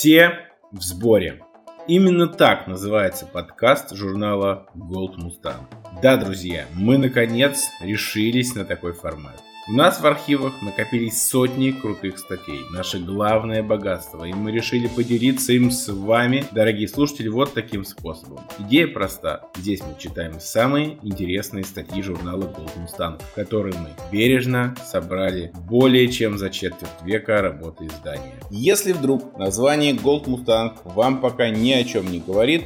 Все в сборе. Именно так называется подкаст журнала Gold Mustang. Да, друзья, мы наконец решились на такой формат. У нас в архивах накопились сотни крутых статей, наше главное богатство, и мы решили поделиться им с вами, дорогие слушатели, вот таким способом. Идея проста. Здесь мы читаем самые интересные статьи журнала Gold Mustang, которые мы бережно собрали более чем за четверть века работы издания. Если вдруг название Gold Mustang вам пока ни о чем не говорит,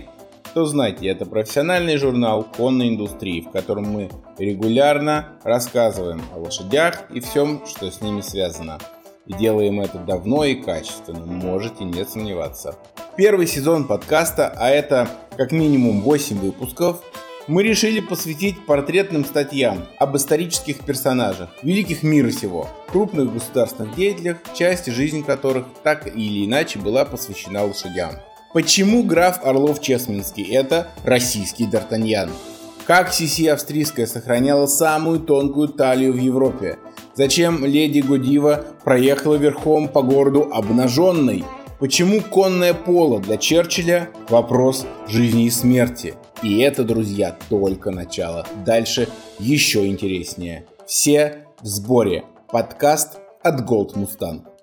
то знайте, это профессиональный журнал конной индустрии, в котором мы регулярно рассказываем о лошадях и всем, что с ними связано. И делаем это давно и качественно, можете не сомневаться. Первый сезон подкаста, а это как минимум 8 выпусков, мы решили посвятить портретным статьям об исторических персонажах, великих мира сего, крупных государственных деятелях, части жизни которых так или иначе была посвящена лошадям. Почему граф Орлов-Чесменский – это российский Д'Артаньян? Как Сиси Австрийская сохраняла самую тонкую талию в Европе? Зачем леди Гудива проехала верхом по городу обнаженной? Почему конное поло для Черчилля – вопрос жизни и смерти? И это, друзья, только начало. Дальше еще интереснее. Все в сборе. Подкаст от Gold Mustang.